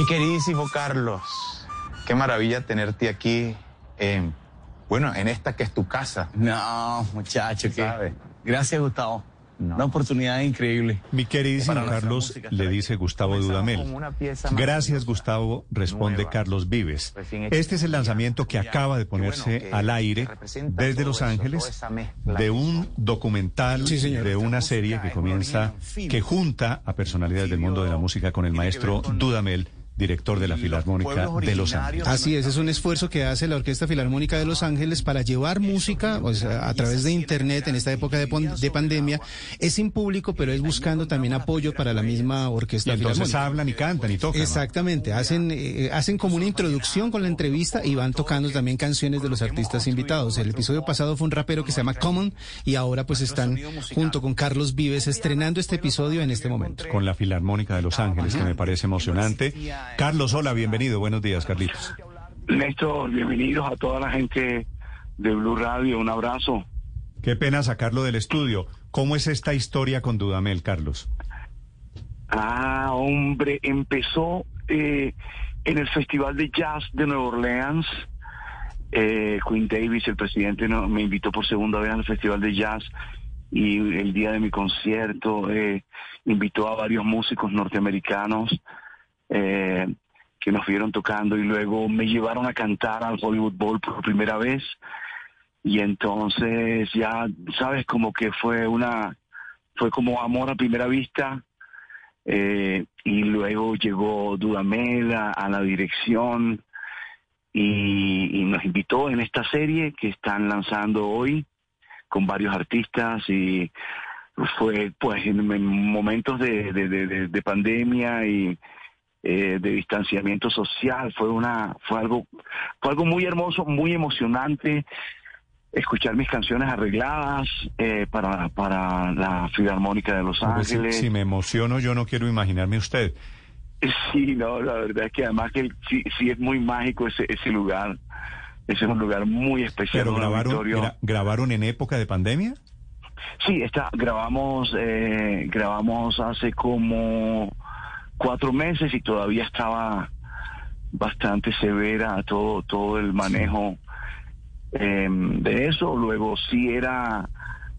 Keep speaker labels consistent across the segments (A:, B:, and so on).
A: Mi queridísimo Carlos, qué maravilla tenerte aquí. Eh, bueno, en esta que es tu casa.
B: No, muchacho, que. Gracias, Gustavo. Una oportunidad increíble.
C: Mi queridísimo Carlos, le dice Gustavo Dudamel. Gracias, Gustavo, responde Carlos Vives. Este es el lanzamiento que acaba de ponerse al aire desde Los Ángeles de un documental, de una serie que comienza, que junta a personalidades del mundo de la música con el maestro Dudamel director de la Filarmónica de Los Ángeles.
D: Así es, es un esfuerzo que hace la Orquesta Filarmónica de Los Ángeles para llevar música o sea, a través de Internet en esta época de, de, pandemia. Es sin público, pero es buscando también apoyo para la misma Orquesta
C: y entonces
D: Filarmónica.
C: hablan y cantan y tocan.
D: Exactamente, hacen, eh, hacen como una introducción con la entrevista y van tocando también canciones de los artistas invitados. El episodio pasado fue un rapero que se llama Common y ahora pues están junto con Carlos Vives estrenando este episodio en este momento.
C: Con la Filarmónica de Los Ángeles, que me parece emocionante. Carlos, hola, bienvenido. Buenos días, Carlitos.
E: Néstor, bienvenidos a toda la gente de Blue Radio. Un abrazo.
C: Qué pena sacarlo del estudio. ¿Cómo es esta historia con Dudamel, Carlos?
E: Ah, hombre, empezó eh, en el Festival de Jazz de Nueva Orleans. Eh, Quinn Davis, el presidente, no, me invitó por segunda vez al Festival de Jazz y el día de mi concierto eh, invitó a varios músicos norteamericanos eh, que nos vieron tocando y luego me llevaron a cantar al Hollywood Bowl por primera vez. Y entonces ya sabes como que fue una fue como amor a primera vista eh, y luego llegó Dudamel a, a la dirección y, nos invitó en esta serie que están lanzando hoy con varios artistas y fue pues en, en momentos de, de, de pandemia y eh, de distanciamiento social. Fue una fue algo fue algo muy hermoso muy emocionante escuchar mis canciones arregladas eh, para para la filarmónica de Los Ángeles
C: si, si, me emociono yo no quiero imaginarme usted.
E: Sí no la verdad es que además que sí, sí es muy mágico ese ese lugar. Ese es un lugar muy especial
C: pero grabaron gra, grabaron en época de pandemia
E: sí está grabamos eh, grabamos hace como cuatro meses y todavía estaba bastante severa todo todo el manejo eh, de eso luego sí era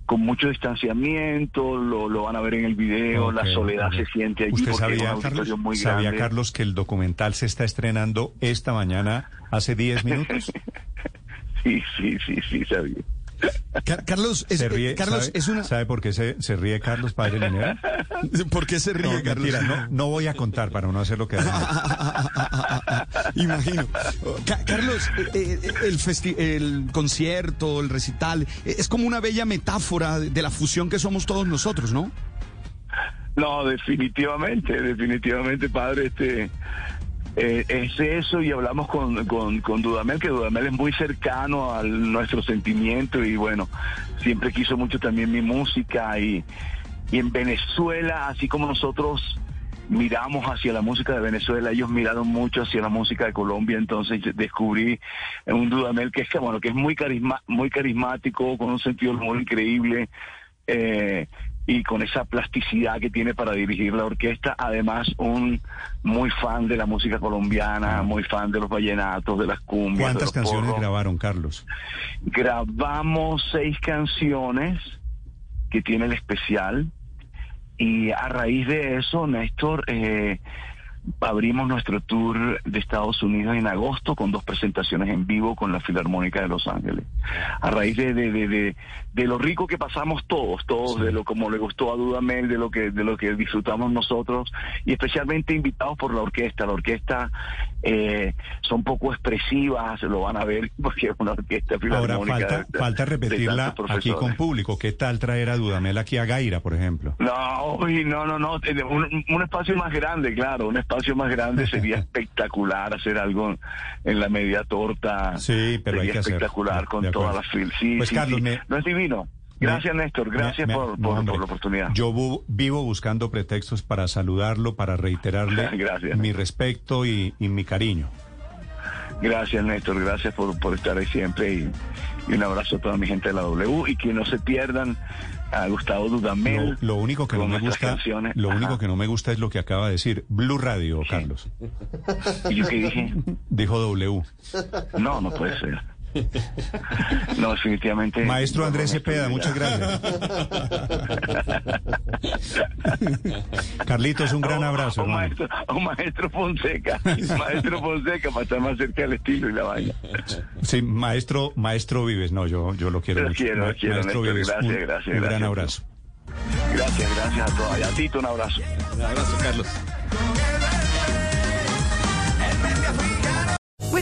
E: con mucho distanciamiento lo, lo van a ver en el video okay, la soledad okay. se siente allí
C: ¿Usted sabía, Carlos, muy sabía. Carlos que el documental se está estrenando esta mañana hace 10 minutos
E: sí sí sí sí sabía
D: Car Carlos, es,
C: se ríe,
D: eh, Carlos
C: ¿sabe,
D: es una...
C: ¿Sabe por qué se, se ríe Carlos Padre Linera?
D: ¿Por qué se ríe
C: no,
D: Carlos?
C: Mentira, no, no voy a contar para no hacer lo que
D: Imagino. Ca Carlos, eh, el, el concierto, el recital, es como una bella metáfora de la fusión que somos todos nosotros, ¿no?
E: No, definitivamente, definitivamente, padre, este eh, es eso y hablamos con, con, con, Dudamel, que Dudamel es muy cercano a nuestro sentimiento y bueno, siempre quiso mucho también mi música y, y en Venezuela, así como nosotros miramos hacia la música de Venezuela, ellos miraron mucho hacia la música de Colombia, entonces descubrí un Dudamel que es que bueno, que es muy carisma, muy carismático, con un sentido muy increíble, eh, y con esa plasticidad que tiene para dirigir la orquesta, además un muy fan de la música colombiana, muy fan de los vallenatos, de las cumbias.
C: ¿Cuántas canciones porros. grabaron, Carlos?
E: Grabamos seis canciones que tiene el especial y a raíz de eso, Néstor, eh, abrimos nuestro tour de Estados Unidos en agosto con dos presentaciones en vivo con la Filarmónica de Los Ángeles. A raíz de, de, de, de, lo rico que pasamos todos, todos, de lo como le gustó a Dudamel, de lo que de lo que disfrutamos nosotros y especialmente invitados por la orquesta. La orquesta eh, son poco expresivas, lo van a ver porque es una orquesta
C: filarmónica. Ahora falta, falta repetirla aquí con público. ¿Qué tal traer a Dudamel aquí a Gaira, por ejemplo?
E: No, no, no, no. Un, un espacio más grande, claro, un espacio más grande sería espectacular hacer algo en la media torta.
C: Sí, pero hay que
E: espectacular con todas las fil. Sí,
C: pues Carlos,
E: no es divino. Gracias, Néstor. Gracias por, por, la oportunidad.
C: Yo vivo buscando pretextos para saludarlo, para reiterarle mi respeto y, mi cariño.
E: Gracias, Néstor. Gracias por, por estar ahí siempre. Y, y, un abrazo a toda mi gente de la W. Y que no se pierdan a Gustavo Dudamel.
C: Lo, único que no me gusta, lo único que no me gusta es lo que acaba de decir Blue Radio, Carlos.
E: ¿Y yo qué dije?
C: Dijo W.
E: No, no puede ser. No, definitivamente.
C: Maestro Andrés Cepeda, muchas gracias. Carlitos, un gran abrazo.
E: Un maestro, un maestro Fonseca. Maestro Fonseca para estar más cerca del estilo y la vaina.
C: Sí, maestro, maestro Vives. No, yo, yo lo quiero mucho.
E: Quiero, quiero, maestro Vives, gracias,
C: un,
E: gracias.
C: Un gran abrazo.
E: Gracias, gracias a todos. Y a Tito, un abrazo.
C: Un abrazo, Carlos.